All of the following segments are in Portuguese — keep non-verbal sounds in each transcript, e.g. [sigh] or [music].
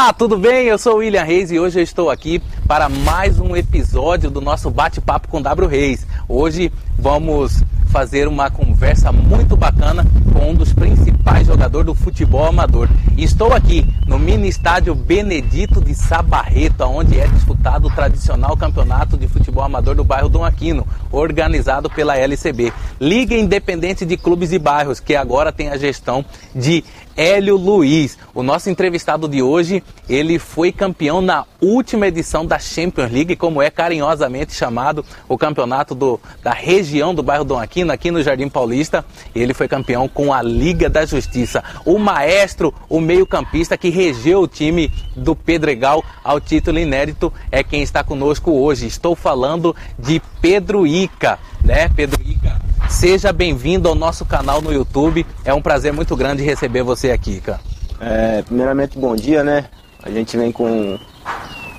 Olá, tudo bem? Eu sou o William Reis e hoje eu estou aqui para mais um episódio do nosso bate-papo com W Reis. Hoje vamos fazer uma conversa muito bacana com um dos principais jogadores do futebol amador. Estou aqui no mini estádio Benedito de Sabarreto, onde é disputado o tradicional campeonato de futebol amador do bairro Dom Aquino, organizado pela LCB, Liga Independente de Clubes e Bairros, que agora tem a gestão de Hélio Luiz. O nosso entrevistado de hoje, ele foi campeão na última edição da Champions League, como é carinhosamente chamado o campeonato do, da região do bairro Dom Aquino, aqui no Jardim Paulista. Ele foi campeão com a Liga da Justiça. O maestro, o meio-campista que regeu o time do Pedregal ao título inédito, é quem está conosco hoje. Estou falando de Pedro Ica, né? Pedro Ica Seja bem-vindo ao nosso canal no YouTube. É um prazer muito grande receber você aqui, cara. É, primeiramente, bom dia, né? A gente vem com.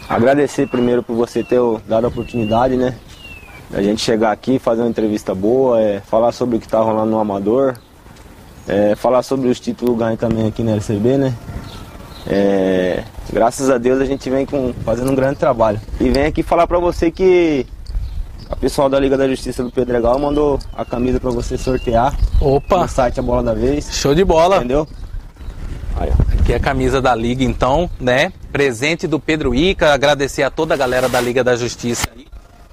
Agradecer primeiro por você ter dado a oportunidade, né? A gente chegar aqui, fazer uma entrevista boa, é, falar sobre o que está rolando no Amador, é, falar sobre os títulos ganhos também aqui na LCB, né? É, graças a Deus a gente vem com, fazendo um grande trabalho. E vem aqui falar para você que a pessoal da Liga da Justiça do Pedregal mandou a camisa para você sortear. Opa! No site A Bola da Vez. Show de bola! Entendeu? Aí, Aqui é a camisa da Liga, então, né? Presente do Pedro Ica. Agradecer a toda a galera da Liga da Justiça aí.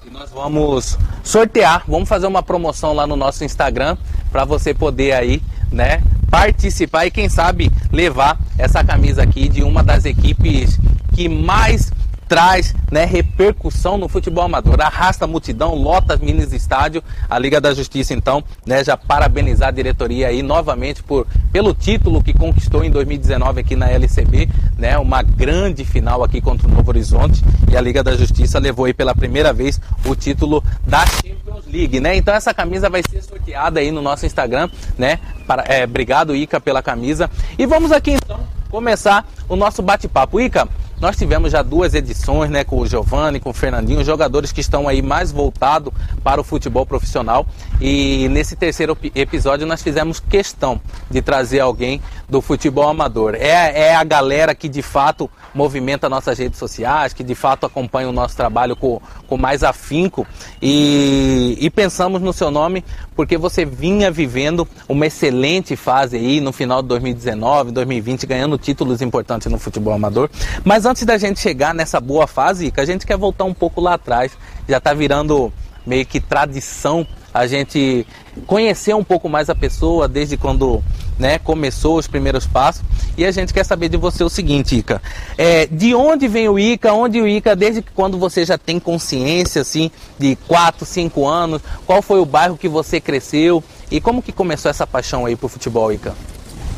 E nós vamos sortear, vamos fazer uma promoção lá no nosso Instagram para você poder aí, né? Participar e quem sabe levar essa camisa aqui de uma das equipes que mais traz né, repercussão no futebol amador, arrasta a multidão, lota minis estádio. A Liga da Justiça, então, né, já parabenizar a diretoria aí novamente por, pelo título que conquistou em 2019 aqui na LCB, né, uma grande final aqui contra o Novo Horizonte. E a Liga da Justiça levou aí pela primeira vez o título da Champions League, né? Então essa camisa vai ser sorteada aí no nosso Instagram, né? Para, é, obrigado, Ica, pela camisa. E vamos aqui então começar o nosso bate-papo. Ica, nós tivemos já duas edições, né, com o Giovanni, com o Fernandinho, jogadores que estão aí mais voltados para o futebol profissional. E nesse terceiro episódio nós fizemos questão de trazer alguém do futebol amador. É, é a galera que de fato movimenta nossas redes sociais, que de fato acompanha o nosso trabalho com, com mais afinco. E, e pensamos no seu nome porque você vinha vivendo uma excelente fase aí no final de 2019, 2020, ganhando títulos importantes no futebol amador. Mas antes da gente chegar nessa boa fase, que a gente quer voltar um pouco lá atrás, já está virando meio que tradição a gente conhecer um pouco mais a pessoa desde quando né, começou os primeiros passos. E a gente quer saber de você o seguinte, Ica. É, de onde vem o Ica? Onde o Ica, desde quando você já tem consciência, assim, de 4, 5 anos? Qual foi o bairro que você cresceu? E como que começou essa paixão aí pro futebol, Ica?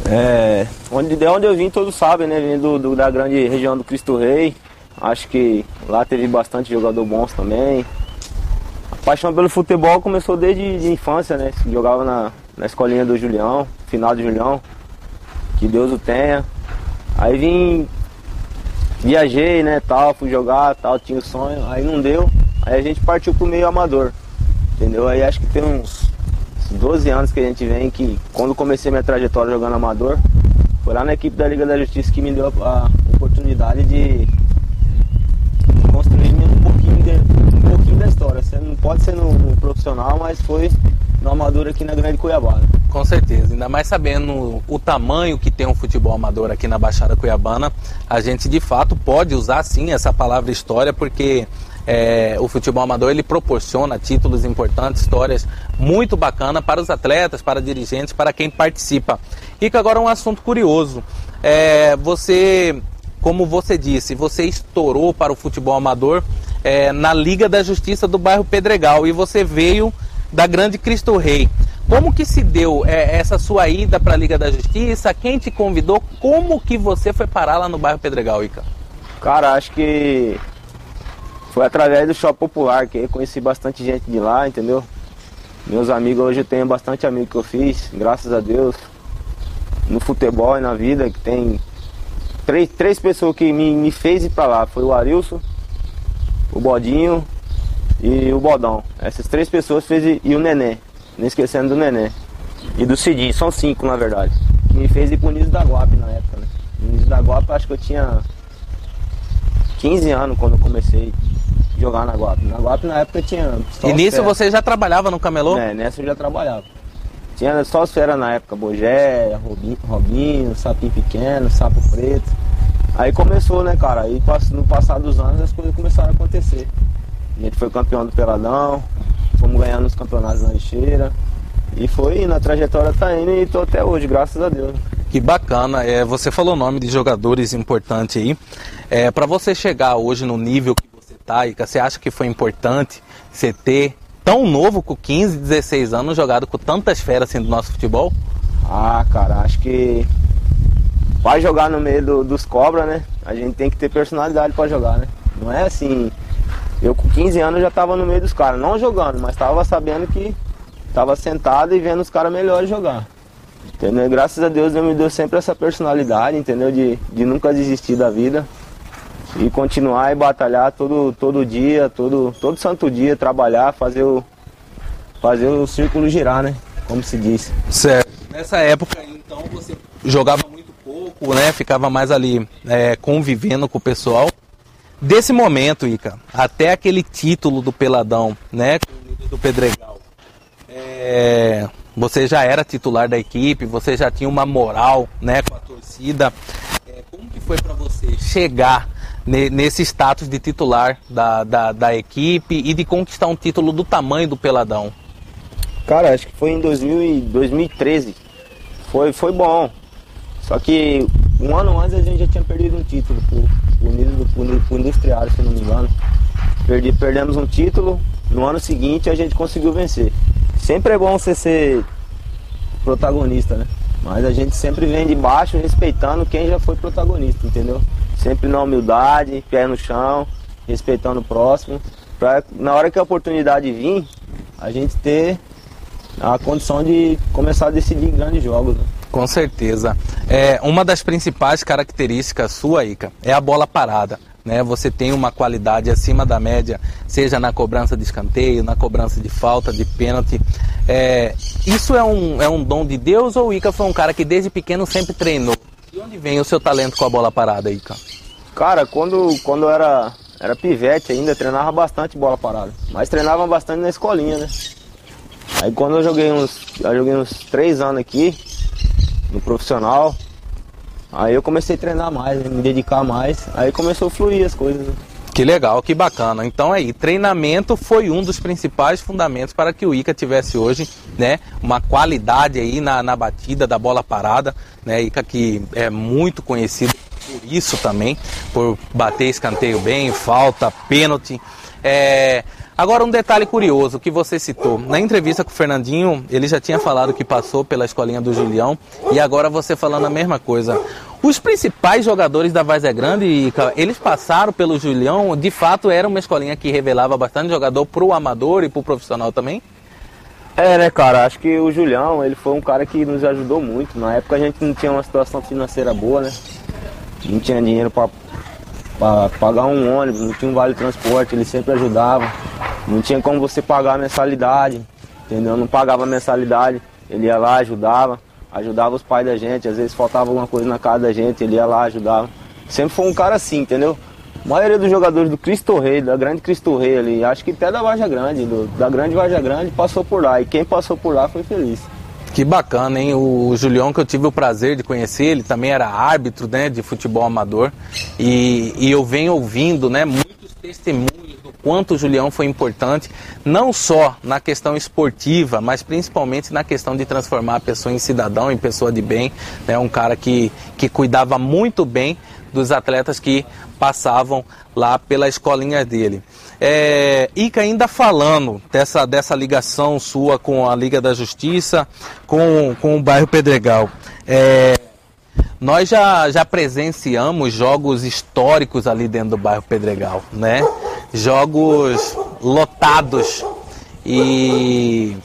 É, onde, de onde eu vim, todos sabem, né? Vim do, do, da grande região do Cristo Rei. Acho que lá teve bastante jogador bons também. A paixão pelo futebol começou desde de infância, né? Jogava na, na escolinha do Julião, final do Julião. Que Deus o tenha. Aí vim, viajei, né, tal, fui jogar, tal, tinha o sonho, aí não deu. Aí a gente partiu pro meio amador. Entendeu? Aí acho que tem uns 12 anos que a gente vem, que quando comecei minha trajetória jogando amador, foi lá na equipe da Liga da Justiça que me deu a, oportunidade de construir um pouquinho, de, um pouquinho da história. Você não pode ser no, no, profissional, mas foi no amador aqui na Grande Cuiabá. Com certeza, ainda mais sabendo o tamanho que tem um futebol amador aqui na Baixada Cuiabana, a gente de fato pode usar sim essa palavra história, porque é, o futebol amador ele proporciona títulos importantes, histórias muito bacanas para os atletas, para dirigentes, para quem participa. E que agora um assunto curioso. É, você, como você disse, você estourou para o futebol amador é, na Liga da Justiça do bairro Pedregal e você veio da Grande Cristo Rei. Como que se deu é, essa sua ida para a Liga da Justiça? Quem te convidou? Como que você foi parar lá no bairro Pedregal, Ica? Cara, acho que foi através do Shopping Popular, que eu conheci bastante gente de lá, entendeu? Meus amigos, hoje eu tenho bastante amigos que eu fiz, graças a Deus. No futebol e na vida, que tem três, três pessoas que me, me fez ir pra lá. Foi o Arilson, o Bodinho e o Bodão. Essas três pessoas fez e o Nenê, não esquecendo do Nenê. E do Cidinho, são cinco na verdade. Que me fez ir pro Niso da Guapa na época, né? No Niso da Guapa acho que eu tinha 15 anos quando eu comecei a jogar na Guap. Na Guap na época tinha. E nisso você já trabalhava no camelô? É, nessa eu já trabalhava. Tinha só as feras na época, Bogé, Robinho, Robinho, Sapinho Pequeno, Sapo Preto. Aí começou, né, cara? Aí no passar dos anos as coisas começaram a acontecer. A gente foi campeão do Peladão, fomos ganhando os campeonatos na lixeira. E foi indo, a trajetória tá indo e tô até hoje, graças a Deus. Que bacana, é, você falou o nome de jogadores importantes aí. É, para você chegar hoje no nível que você tá, Ica, você acha que foi importante você ter tão novo, com 15, 16 anos, jogado com tantas feras assim do nosso futebol? Ah, cara, acho que vai jogar no meio do, dos cobras, né? A gente tem que ter personalidade para jogar, né? Não é assim. Eu com 15 anos já tava no meio dos caras, não jogando, mas tava sabendo que tava sentado e vendo os caras melhores jogar. Entendeu? Graças a Deus Deus me deu sempre essa personalidade, entendeu? De, de nunca desistir da vida. E continuar e batalhar todo, todo dia, todo, todo santo dia, trabalhar, fazer o, fazer o círculo girar, né? Como se diz. Certo. Nessa época, então, você jogava muito pouco, né? Ficava mais ali é, convivendo com o pessoal. Desse momento, Ica, até aquele título do Peladão, né? Do Pedregal. É, você já era titular da equipe, você já tinha uma moral, né? Com a torcida. É, como que foi para você chegar nesse status de titular da, da, da, equipe e de conquistar um título do tamanho do Peladão? Cara, acho que foi em 2000 2013. Foi, foi bom. Só que um ano antes a gente já tinha perdido um título pro, pro, pro, pro Industriário, se não me engano. Perdi, perdemos um título, no ano seguinte a gente conseguiu vencer. Sempre é bom você ser protagonista, né? Mas a gente sempre vem de baixo respeitando quem já foi protagonista, entendeu? Sempre na humildade, pé no chão, respeitando o próximo, para na hora que a oportunidade vir, a gente ter a condição de começar a decidir grandes jogos. Né? Com certeza. É, uma das principais características sua, Ica, é a bola parada. Né? Você tem uma qualidade acima da média, seja na cobrança de escanteio, na cobrança de falta, de pênalti. É, isso é um, é um dom de Deus ou o Ica foi um cara que desde pequeno sempre treinou? De onde vem o seu talento com a bola parada cara? Cara, quando, quando eu era, era pivete ainda, treinava bastante bola parada. Mas treinava bastante na escolinha, né? Aí quando eu joguei uns. Eu joguei uns três anos aqui, no profissional, aí eu comecei a treinar mais, me dedicar mais, aí começou a fluir as coisas. Que legal, que bacana. Então aí, treinamento foi um dos principais fundamentos para que o Ica tivesse hoje, né, uma qualidade aí na, na batida da bola parada, né, Ica que é muito conhecido por isso também, por bater escanteio bem, falta, pênalti. É, Agora, um detalhe curioso que você citou. Na entrevista com o Fernandinho, ele já tinha falado que passou pela escolinha do Julião e agora você falando a mesma coisa. Os principais jogadores da Vaz é Grande, eles passaram pelo Julião, de fato era uma escolinha que revelava bastante jogador para o amador e para o profissional também? É, né, cara? Acho que o Julião, ele foi um cara que nos ajudou muito. Na época a gente não tinha uma situação financeira boa, né? Não tinha dinheiro para pagar um ônibus, não tinha um vale transporte, ele sempre ajudava. Não tinha como você pagar a mensalidade, entendeu? Não pagava a mensalidade, ele ia lá, ajudava, ajudava os pais da gente, às vezes faltava alguma coisa na casa da gente, ele ia lá, ajudava. Sempre foi um cara assim, entendeu? A maioria dos jogadores do Cristo Rei, da grande Cristo Rei ali, acho que até da Varja Grande, do, da grande Varja Grande, passou por lá. E quem passou por lá foi feliz. Que bacana, hein? O Julião, que eu tive o prazer de conhecer, ele também era árbitro né, de futebol amador. E, e eu venho ouvindo né, muitos testemunhos quanto o Julião foi importante, não só na questão esportiva, mas principalmente na questão de transformar a pessoa em cidadão, em pessoa de bem. Né? Um cara que, que cuidava muito bem dos atletas que passavam lá pela escolinha dele. É, Ica, ainda falando dessa, dessa ligação sua com a Liga da Justiça, com, com o bairro Pedregal. É, nós já, já presenciamos jogos históricos ali dentro do bairro Pedregal, né? jogos lotados. E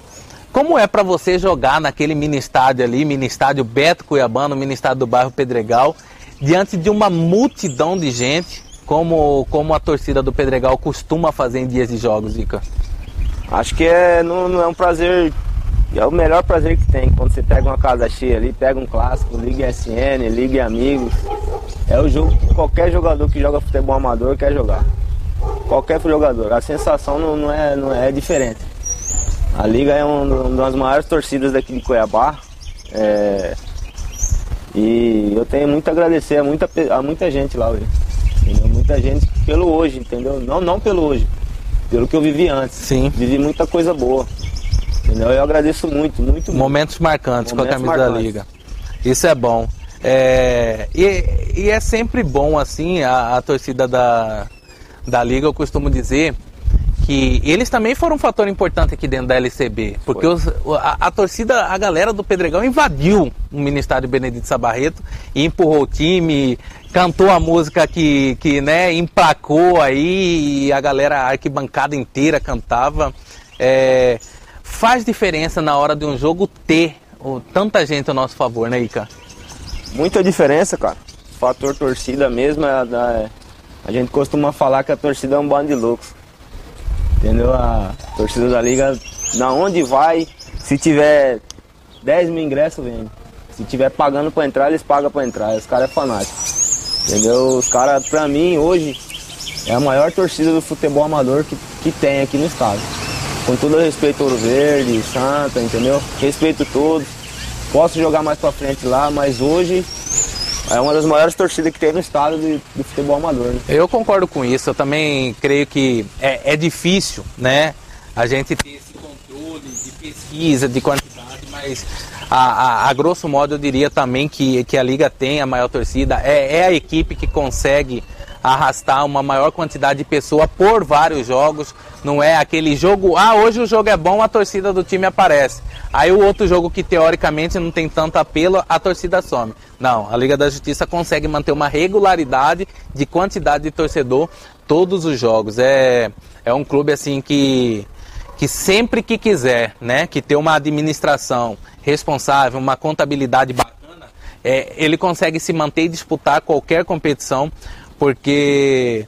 como é para você jogar naquele mini estádio ali, mini estádio Beto Cuiabano, mini estádio do bairro Pedregal, diante de uma multidão de gente, como, como a torcida do Pedregal costuma fazer em dias de jogos, Ica? Acho que é, não, não é um prazer, é o melhor prazer que tem, quando você pega uma casa cheia ali, pega um clássico, liga SN, liga amigos. É o jogo que qualquer jogador que joga futebol amador quer jogar. Qualquer jogador. A sensação não, não, é, não é diferente. A Liga é um, uma das maiores torcidas daqui de Cuiabá. É, e eu tenho muito a agradecer a muita, a muita gente lá hoje. Entendeu? Muita gente pelo hoje, entendeu? Não, não pelo hoje, pelo que eu vivi antes. Sim. Vivi muita coisa boa. Entendeu? Eu agradeço muito, muito. Momentos marcantes Momentos com a camisa marcantes. da Liga. Isso é bom. É, e, e, é sempre bom, assim, a, a torcida da, da Liga, eu costumo dizer que eles também foram um fator importante aqui dentro da LCB, porque os, a, a, torcida, a galera do Pedregão invadiu o Ministério Benedito Sabarreto e empurrou o time, cantou a música que, que né, emplacou aí e a galera, a arquibancada inteira cantava. É, faz diferença na hora de um jogo ter tanta gente a nosso favor, né, Ica? Muita diferença, cara. Fator torcida mesmo, é, é, a gente costuma falar que a torcida é um bando de loucos. Entendeu? A torcida da liga, na onde vai, se tiver 10 mil ingressos, vende. Se tiver pagando para entrar, eles pagam para entrar. Os caras é fanático. Entendeu? Os caras, pra mim, hoje, é a maior torcida do futebol amador que, que tem aqui no estado. Com todo respeito Ouro Verde, Santa, entendeu? Respeito todos. Posso jogar mais pra frente lá, mas hoje é uma das maiores torcidas que tem no estado de, do futebol amador. Né? Eu concordo com isso. Eu também creio que é, é difícil, né? A gente ter esse controle de pesquisa, de quantidade, mas a, a, a, grosso modo eu diria também que, que a Liga tem a maior torcida. É, é a equipe que consegue arrastar uma maior quantidade de pessoa por vários jogos. Não é aquele jogo, ah, hoje o jogo é bom, a torcida do time aparece. Aí o outro jogo que teoricamente não tem tanto apelo, a torcida some. Não, a Liga da Justiça consegue manter uma regularidade de quantidade de torcedor todos os jogos. É, é um clube assim que que sempre que quiser, né, que ter uma administração responsável, uma contabilidade bacana, é, ele consegue se manter e disputar qualquer competição porque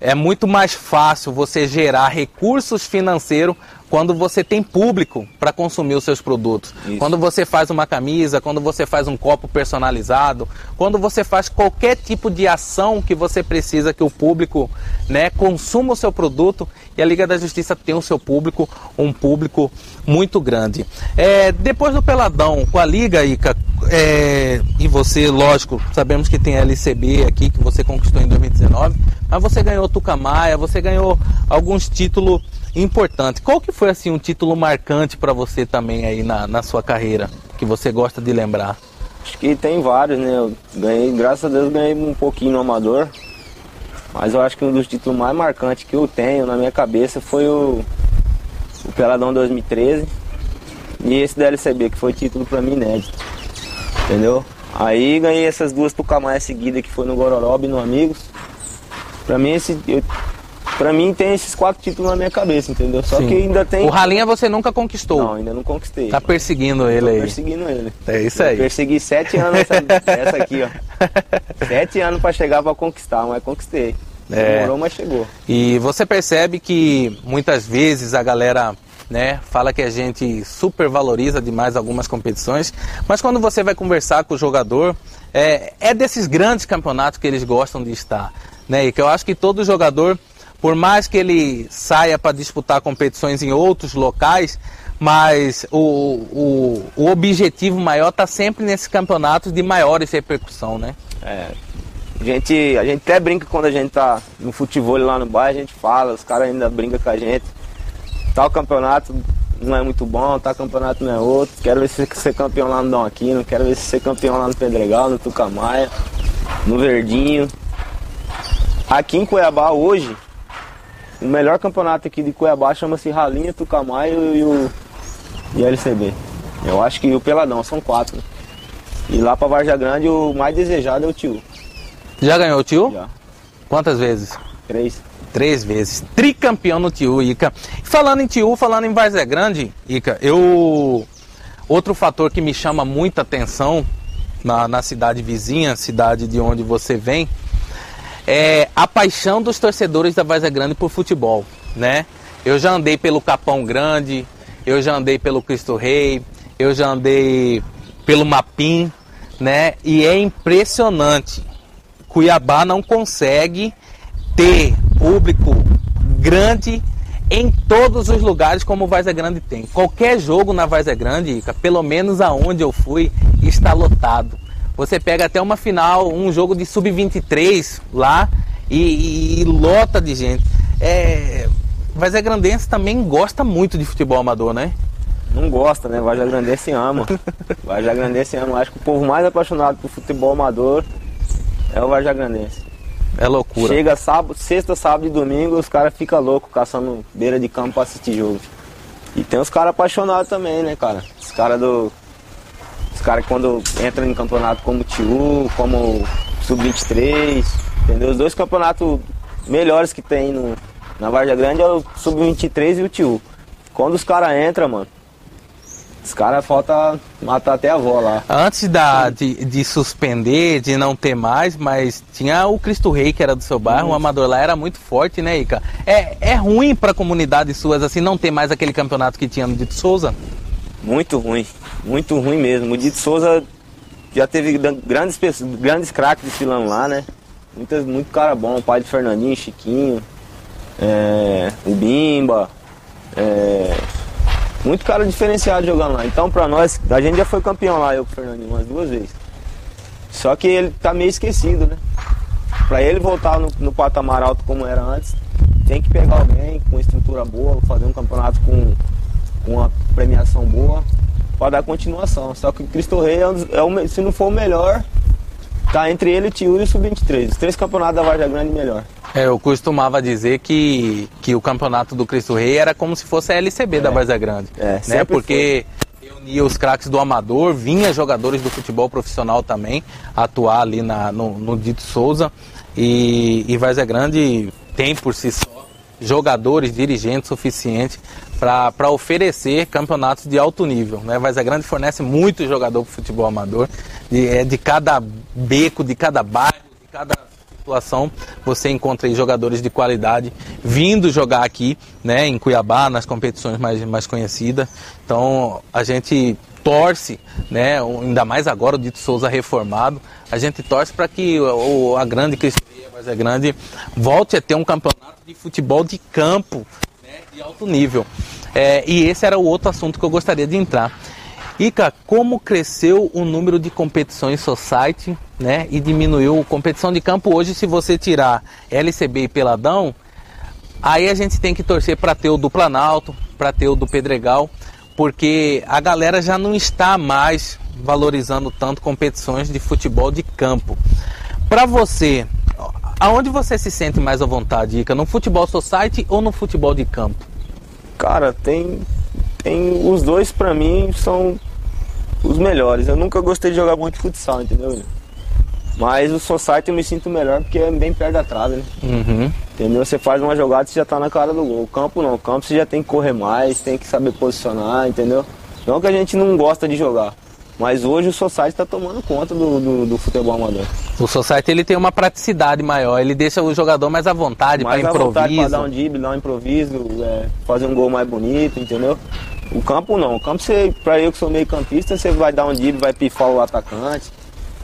é muito mais fácil você gerar recursos financeiros quando você tem público para consumir os seus produtos. Isso. Quando você faz uma camisa, quando você faz um copo personalizado, quando você faz qualquer tipo de ação que você precisa que o público né, consuma o seu produto, e a Liga da Justiça tem o seu público, um público muito grande. É, depois do Peladão com a Liga, Ica, é, e você, lógico, sabemos que tem a LCB aqui que você conquistou em 2019, mas você ganhou Tucamaia, você ganhou alguns títulos importante. Qual que foi assim um título marcante para você também aí na, na sua carreira, que você gosta de lembrar? Acho que tem vários, né? Eu ganhei, graças a Deus, ganhei um pouquinho no amador. Mas eu acho que um dos títulos mais marcantes que eu tenho na minha cabeça foi o, o Peladão 2013 e esse da LCB, que foi título para mim inédito. Entendeu? Aí ganhei essas duas Tucamaia seguidas que foi no Gororoba e no Amigos. Pra mim esse. Eu, Pra mim tem esses quatro títulos na minha cabeça, entendeu? Só Sim. que ainda tem. O Ralinha você nunca conquistou. Não, ainda não conquistei. Tá perseguindo ele aí. perseguindo ele. É isso aí. Eu persegui sete anos essa, essa aqui, ó. [laughs] sete anos pra chegar pra conquistar, mas conquistei. É. Demorou, mas chegou. E você percebe que muitas vezes a galera né, fala que a gente supervaloriza demais algumas competições, mas quando você vai conversar com o jogador, é, é desses grandes campeonatos que eles gostam de estar. Né, e que eu acho que todo jogador por mais que ele saia para disputar competições em outros locais, mas o, o, o objetivo maior está sempre nesses campeonatos de maiores repercussão, né? É, a gente, a gente até brinca quando a gente tá no futebol lá no bairro, a gente fala, os caras ainda brincam com a gente. Tal campeonato não é muito bom, tal campeonato não é outro. Quero ver se ser campeão lá no Dom Aquino, quero ver se ser campeão lá no Pedregal, no Tucamaia, no Verdinho. Aqui em Cuiabá hoje, o melhor campeonato aqui de Cuiabá chama-se Ralinha, Tucamaio e o e LCB. Eu acho que o Peladão, são quatro. E lá pra Varja Grande o mais desejado é o Tio. Já ganhou o Tio? Já. Quantas vezes? Três. Três vezes. Tricampeão no Tio, Ica. Falando em Tio, falando em Varja Grande, Ica, eu. Outro fator que me chama muita atenção na, na cidade vizinha, cidade de onde você vem, é a paixão dos torcedores da Vaza Grande por futebol, né? Eu já andei pelo Capão Grande, eu já andei pelo Cristo Rei, eu já andei pelo Mapim, né? E é impressionante Cuiabá não consegue ter público grande em todos os lugares como o Vaz é Grande tem. Qualquer jogo na Vaz é Grande, pelo menos aonde eu fui, está lotado. Você pega até uma final, um jogo de sub-23 lá e, e, e, lota de gente. É, Vaz é Grandense também gosta muito de futebol amador, né? Não gosta, né? Varja Grandense ama. Varja Grandense ama. Acho que o povo mais apaixonado por futebol amador é o Varja Grandense. É loucura. Chega sábado, sexta, sábado e domingo, os caras ficam loucos caçando beira de campo pra assistir jogo. E tem os caras apaixonados também, né, cara? Os caras do. Os caras quando entram em campeonato como o TIU, como Sub-23, entendeu? Os dois campeonatos melhores que tem no, na Varja Grande é o Sub-23 e o TIU. Quando os caras entram, mano, os caras falta matar até a avó lá. Antes da, de, de, suspender, de não ter mais, mas tinha o Cristo Rei, que era do seu bairro, o amador lá era muito forte, né, Ica? É, é ruim pra comunidade suas, assim, não ter mais aquele campeonato que tinha no Dito Souza? Muito ruim, muito ruim mesmo. O Dito Souza já teve grandes, grandes craques desfilando lá, né? Muitas, muito cara bom, o pai de Fernandinho, Chiquinho, é, o Bimba, é, muito cara diferenciado jogando lá. Então, pra nós, a gente já foi campeão lá, eu com o Fernandinho, umas duas vezes. Só que ele tá meio esquecido, né? Pra ele voltar no, no patamar alto como era antes, tem que pegar alguém com estrutura boa, fazer um campeonato com, com uma premiação boa para dar continuação. Só que o Cristo Rei é, um, é um, se não for o melhor, tá entre ele, o Tio e o Sub-23. Os três campeonatos da Varja Grande melhor. É, eu costumava dizer que, que o campeonato do Cristo Rei era como se fosse a LCB é. da Várzea Grande. É, né? Porque reunia os craques do amador, vinha jogadores do futebol profissional também atuar ali na, no, no Dito Souza. E, e Várzea Grande tem por si só jogadores, dirigentes suficientes para oferecer campeonatos de alto nível. Né? Várzea Grande fornece muito jogador para futebol amador, de, é, de cada beco, de cada bairro, de cada situação, você encontra jogadores de qualidade vindo jogar aqui, né, em Cuiabá, nas competições mais, mais conhecidas. Então a gente torce, né, ainda mais agora o Dito Souza reformado, a gente torce para que o, a grande Cristiaria, é grande, volte a ter um campeonato de futebol de campo, né, de alto nível. É, e esse era o outro assunto que eu gostaria de entrar. Ica, como cresceu o número de competições society, né? E diminuiu competição de campo hoje, se você tirar LCB e Peladão, aí a gente tem que torcer para ter o do Planalto, para ter o do Pedregal, porque a galera já não está mais valorizando tanto competições de futebol de campo. Para você, aonde você se sente mais à vontade, Ica? No futebol society ou no futebol de campo? Cara, tem tem os dois para mim são os melhores. Eu nunca gostei de jogar muito futsal, entendeu? Mas o Society eu me sinto melhor porque é bem perto da trave, né? Uhum. Entendeu? Você faz uma jogada e você já tá na cara do gol. O campo não, o campo você já tem que correr mais, tem que saber posicionar, entendeu? Não que a gente não gosta de jogar. Mas hoje o Society está tomando conta do, do, do, futebol amador. O Society ele tem uma praticidade maior, ele deixa o jogador mais à vontade para improviso. Mais à vontade para dar um drible, dar um improviso, é, fazer um gol mais bonito, entendeu? O campo não. O campo, você, pra eu que sou meio campista, você vai dar um drible, vai pifar o atacante,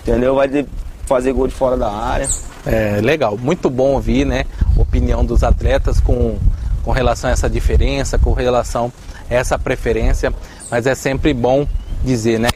entendeu? Vai fazer gol de fora da área. É, legal. Muito bom ouvir, né? Opinião dos atletas com, com relação a essa diferença, com relação a essa preferência. Mas é sempre bom dizer, né?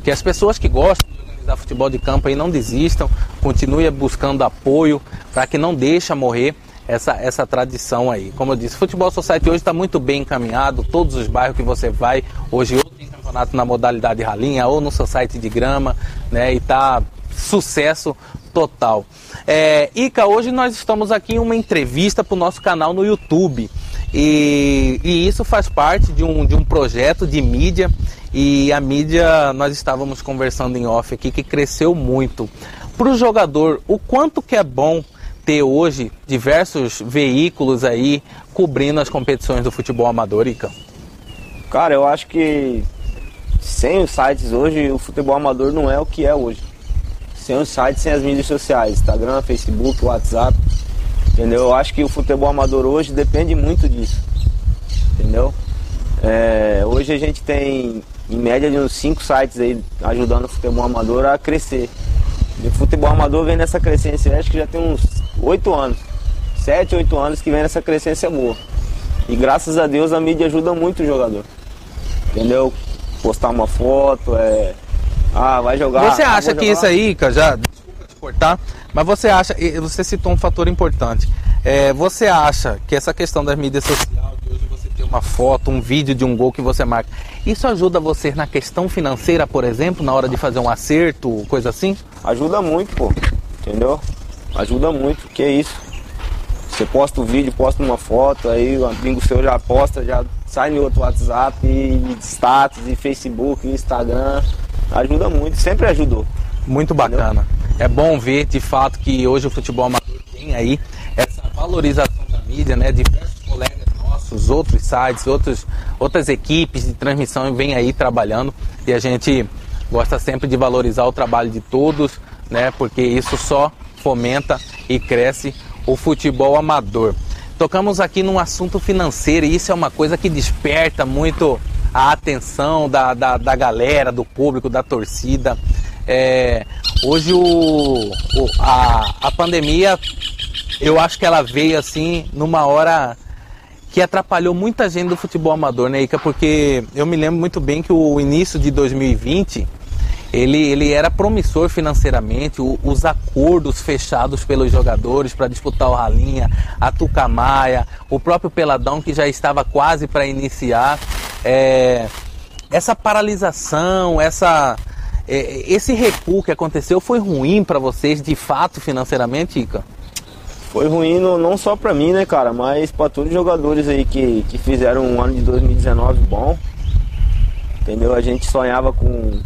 Que, as pessoas que gostam de organizar futebol de campo aí não desistam, continuem buscando apoio para que não deixe morrer essa, essa tradição aí. Como eu disse, o Futebol Society hoje está muito bem encaminhado, todos os bairros que você vai, hoje ou tem campeonato na modalidade ralinha ou no Society de grama, né? E tá sucesso total. É, Ica, hoje nós estamos aqui em uma entrevista para o nosso canal no YouTube. E, e, isso faz parte de um, de um projeto de mídia. E a mídia, nós estávamos conversando em off aqui, que cresceu muito. Para o jogador, o quanto que é bom ter hoje diversos veículos aí cobrindo as competições do futebol amador, Ica? Cara, eu acho que sem os sites hoje, o futebol amador não é o que é hoje. Sem os sites, sem as mídias sociais, Instagram, Facebook, WhatsApp, entendeu? Eu acho que o futebol amador hoje depende muito disso, entendeu? É, hoje a gente tem em média de uns 5 sites aí ajudando o futebol amador a crescer. O futebol amador vem nessa crescência, acho que já tem uns oito anos. Sete, oito anos que vem nessa crescência boa. E graças a Deus a mídia ajuda muito o jogador. Entendeu? Postar uma foto, é. Ah, vai jogar. Você ah, acha que jogar. isso aí, cara, já. Desculpa te cortar, mas você acha. Você citou um fator importante. É, você acha que essa questão das mídias sociais, de hoje você ter uma foto, um vídeo de um gol que você marca, isso ajuda você na questão financeira, por exemplo, na hora de fazer um acerto, coisa assim? Ajuda muito, pô. Entendeu? Ajuda muito, que é isso. Você posta o vídeo, posta uma foto, aí o amigo seu já posta, já sai no outro WhatsApp, e status, e Facebook, e Instagram. Ajuda muito, sempre ajudou. Muito bacana. É bom ver de fato que hoje o futebol amador tem aí essa valorização da mídia, né? Diversos colegas nossos, outros sites, outros, outras equipes de transmissão vêm aí trabalhando e a gente gosta sempre de valorizar o trabalho de todos, né? Porque isso só fomenta e cresce o futebol amador. Tocamos aqui num assunto financeiro e isso é uma coisa que desperta muito a atenção da, da, da galera, do público, da torcida. É, hoje o, o- a, a pandemia, eu acho que ela veio assim numa hora que atrapalhou muita gente do futebol amador, né, Ica? Porque eu me lembro muito bem que o início de 2020 ele, ele era promissor financeiramente, o- os acordos fechados pelos jogadores para disputar o Ralinha, a Tucamaia, o próprio Peladão que já estava quase para iniciar. É, essa paralisação, essa, esse recuo que aconteceu foi ruim para vocês de fato financeiramente, Ica? Foi ruim não só pra mim, né, cara, mas pra todos os jogadores aí que, que fizeram um ano de 2019 bom. Entendeu? A gente sonhava com,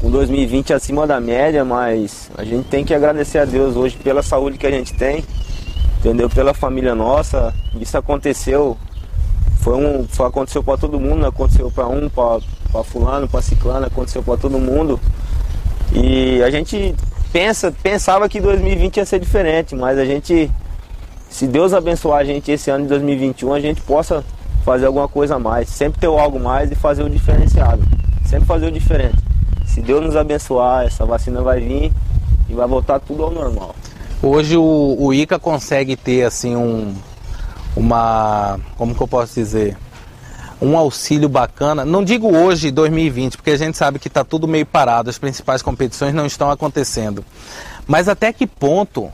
com 2020 acima da média, mas a gente tem que agradecer a Deus hoje pela saúde que a gente tem, entendeu? Pela família nossa. Isso aconteceu, foi um, foi, aconteceu pra todo mundo, aconteceu pra um, pra fulano, pra ciclano, aconteceu pra todo mundo. E a gente pensa, pensava que 2020 ia ser diferente, mas a gente, se Deus abençoar a gente esse ano de 2021, a gente possa fazer alguma coisa a mais, sempre ter algo mais e fazer o diferenciado, sempre fazer o diferente. Se Deus nos abençoar, essa vacina vai vir e vai voltar tudo ao normal. Hoje o, o ICA consegue ter assim um uma como que eu posso dizer um auxílio bacana. Não digo hoje 2020, porque a gente sabe que está tudo meio parado, as principais competições não estão acontecendo. Mas até que ponto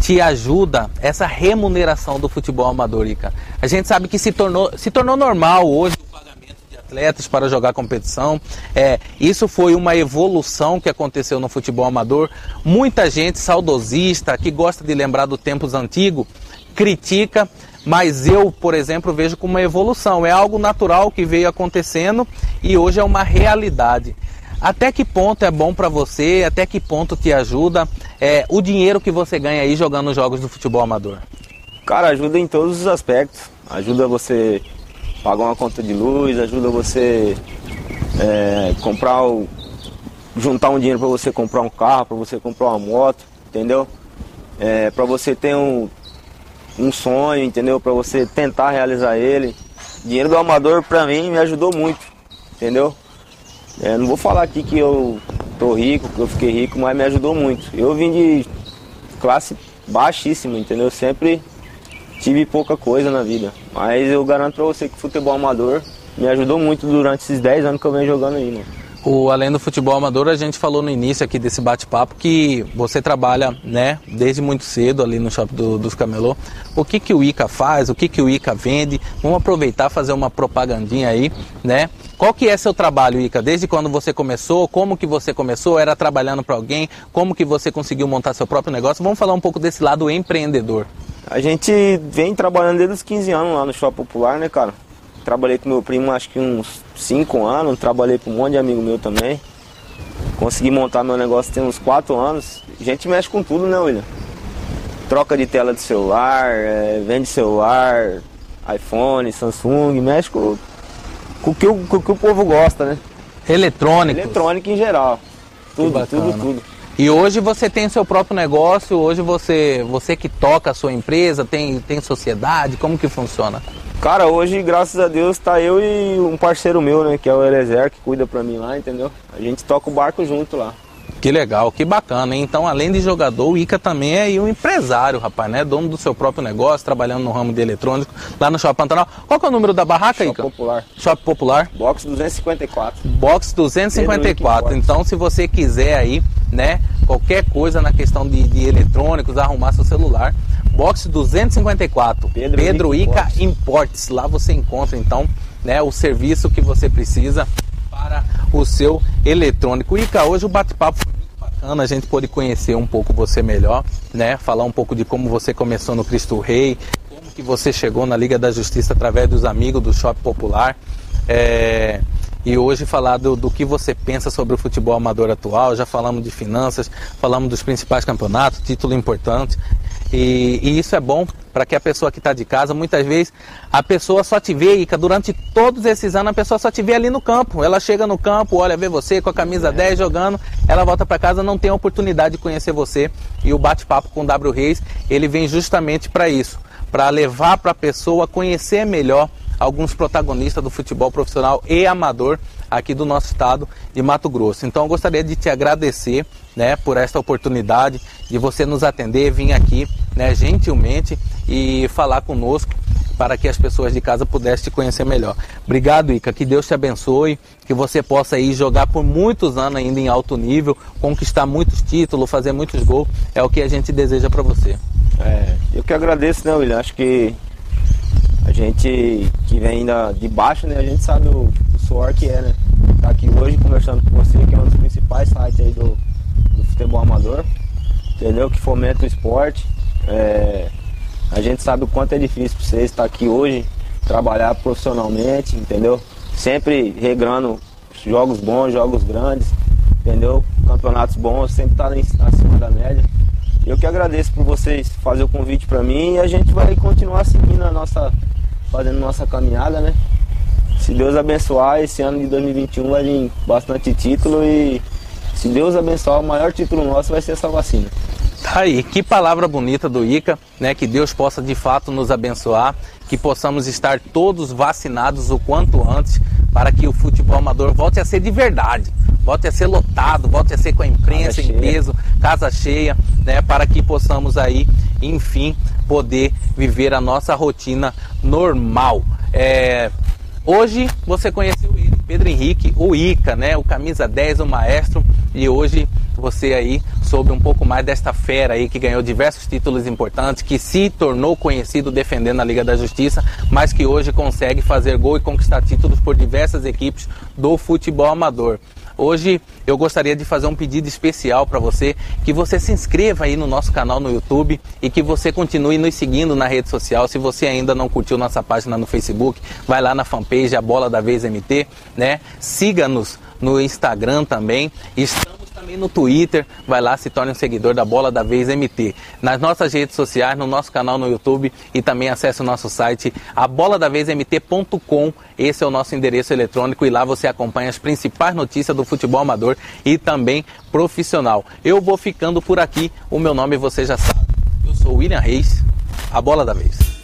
te ajuda essa remuneração do futebol amador, Ica? A gente sabe que se tornou, se tornou normal hoje o pagamento de atletas para jogar competição. É, isso foi uma evolução que aconteceu no futebol amador. Muita gente saudosista, que gosta de lembrar dos tempos antigos, critica, mas eu, por exemplo, vejo como uma evolução. É algo natural que veio acontecendo e hoje é uma realidade. Até que ponto é bom para você? Até que ponto te ajuda é, o dinheiro que você ganha aí jogando jogos do futebol amador? Cara, ajuda em todos os aspectos. Ajuda você pagar uma conta de luz, ajuda você é, comprar o. juntar um dinheiro para você comprar um carro, para você comprar uma moto, entendeu? É, para você ter um, um sonho, entendeu? Para você tentar realizar ele. Dinheiro do amador para mim me ajudou muito, entendeu? É, não vou falar aqui que eu tô rico, que eu fiquei rico, mas me ajudou muito. Eu vim de classe baixíssima, entendeu? Sempre tive pouca coisa na vida. Mas eu garanto pra você que o futebol amador me ajudou muito durante esses 10 anos que eu venho jogando aí, mano. O Além do Futebol Amador, a gente falou no início aqui desse bate-papo que você trabalha, né, desde muito cedo ali no Shopping do- dos Camelô. O que que o ICA faz? O que que o ICA vende? Vamos aproveitar fazer uma propagandinha aí, né? Qual que é seu trabalho, Ica? Desde quando você começou? Como que você começou? Era trabalhando para alguém? Como que você conseguiu montar seu próprio negócio? Vamos falar um pouco desse lado empreendedor. A gente vem trabalhando desde os 15 anos lá no Shopping Popular, né, cara? Trabalhei com meu primo acho que uns 5 anos, trabalhei com um monte de amigo meu também. Consegui montar meu negócio tem uns 4 anos. A gente mexe com tudo, né, William? Troca de tela de celular, é, vende celular, iPhone, Samsung, mexe com, com, o que o, com o que o povo gosta, né? Eletrônico. Eletrônica em geral. Tudo, tudo, tudo. E hoje você tem seu próprio negócio, hoje você, você que toca a sua empresa, tem, tem sociedade, como que funciona? Cara, hoje, graças a Deus, tá eu e um parceiro meu, né, que é o Elezer, que cuida pra mim lá, entendeu? A gente toca o barco junto lá. Que legal, que bacana, hein? Então, além de jogador, o Ica também é um empresário, rapaz, né? Dono do seu próprio negócio, trabalhando no ramo de eletrônico, lá no Shopping Pantanal. Qual que é o número da barraca, Shopping Ica? Popular. Shopping Popular. Box 254. Box 254. Pedro Então, se você quiser aí, né, qualquer coisa na questão de, de eletrônicos, arrumar seu celular, Box 254. Pedro Pedro Ica Ica Imports. Lá você encontra então, né, o serviço que você precisa para o seu eletrônico. Ica, hoje o bate-papo foi muito bacana, a gente pôde conhecer um pouco você melhor, né? Falar um pouco de como você começou no Cristo Rei, como que você chegou na Liga da Justiça através dos amigos do Shopping Popular. É, e hoje falar do, do que você pensa sobre o futebol amador atual. Já falamos de finanças, falamos dos principais campeonatos, título importante. E, e isso é bom para que a pessoa que está de casa, muitas vezes a pessoa só te vê, Ica, durante todos esses anos a pessoa só te vê ali no campo. Ela chega no campo, olha, vê você com a camisa 10 jogando, ela volta para casa, não tem a oportunidade de conhecer você. E o bate-papo com o W Reis, ele vem justamente para isso, para levar para a pessoa conhecer melhor alguns protagonistas do futebol profissional e amador aqui do nosso estado de Mato Grosso. Então eu gostaria de te agradecer, né, por esta oportunidade de você nos atender, vir aqui, né, gentilmente e falar conosco para que as pessoas de casa pudessem te conhecer melhor. Obrigado, Ica, que Deus te abençoe, que você possa aí jogar por muitos anos ainda em alto nível, conquistar muitos títulos, fazer muitos gols, é o que a gente deseja para você. É, eu que agradeço, né, William? Acho que a gente que vem ainda de baixo, né, a gente sabe o, o suor que é, né? Tá aqui hoje conversando com você, que é um dos principais sites aí do, do futebol amador, entendeu? Que fomenta o esporte. É, a gente sabe o quanto é difícil para vocês estar aqui hoje, trabalhar profissionalmente, entendeu? Sempre regrando jogos bons, jogos grandes, entendeu? Campeonatos bons, sempre tá acima da média. Eu que agradeço por vocês fazer o convite para mim e a gente vai continuar seguindo a nossa, fazendo nossa caminhada, né? Se Deus abençoar, esse ano de 2021 vai vir bastante título e se Deus abençoar, o maior título nosso vai ser essa vacina. Tá aí, que palavra bonita do Ica, né? Que Deus possa de fato nos abençoar, que possamos estar todos vacinados o quanto antes, para que o futebol amador volte a ser de verdade, volte a ser lotado, volte a ser com a imprensa Casa em cheia. peso, casa cheia, né? Para que possamos aí, enfim, poder viver a nossa rotina normal. É, Hoje você conheceu ele, Pedro Henrique, o Ica, né? O camisa 10, o maestro, e hoje você aí soube um pouco mais desta fera aí que ganhou diversos títulos importantes, que se tornou conhecido defendendo a Liga da Justiça, mas que hoje consegue fazer gol e conquistar títulos por diversas equipes do futebol amador. Hoje eu gostaria de fazer um pedido especial para você, que você se inscreva aí no nosso canal no YouTube e que você continue nos seguindo na rede social. Se você ainda não curtiu nossa página no Facebook, vai lá na fanpage A Bola da Vez MT, né? Siga-nos no Instagram também. Estamos também no Twitter, vai lá, se torne um seguidor da Bola da Vez MT. Nas nossas redes sociais, no nosso canal no YouTube e também acesse o nosso site abolaдаvezmt.com. Esse é o nosso endereço eletrônico e lá você acompanha as principais notícias do futebol amador e também profissional. Eu vou ficando por aqui. O meu nome você já sabe. Eu sou William Reis, a Bola da Vez.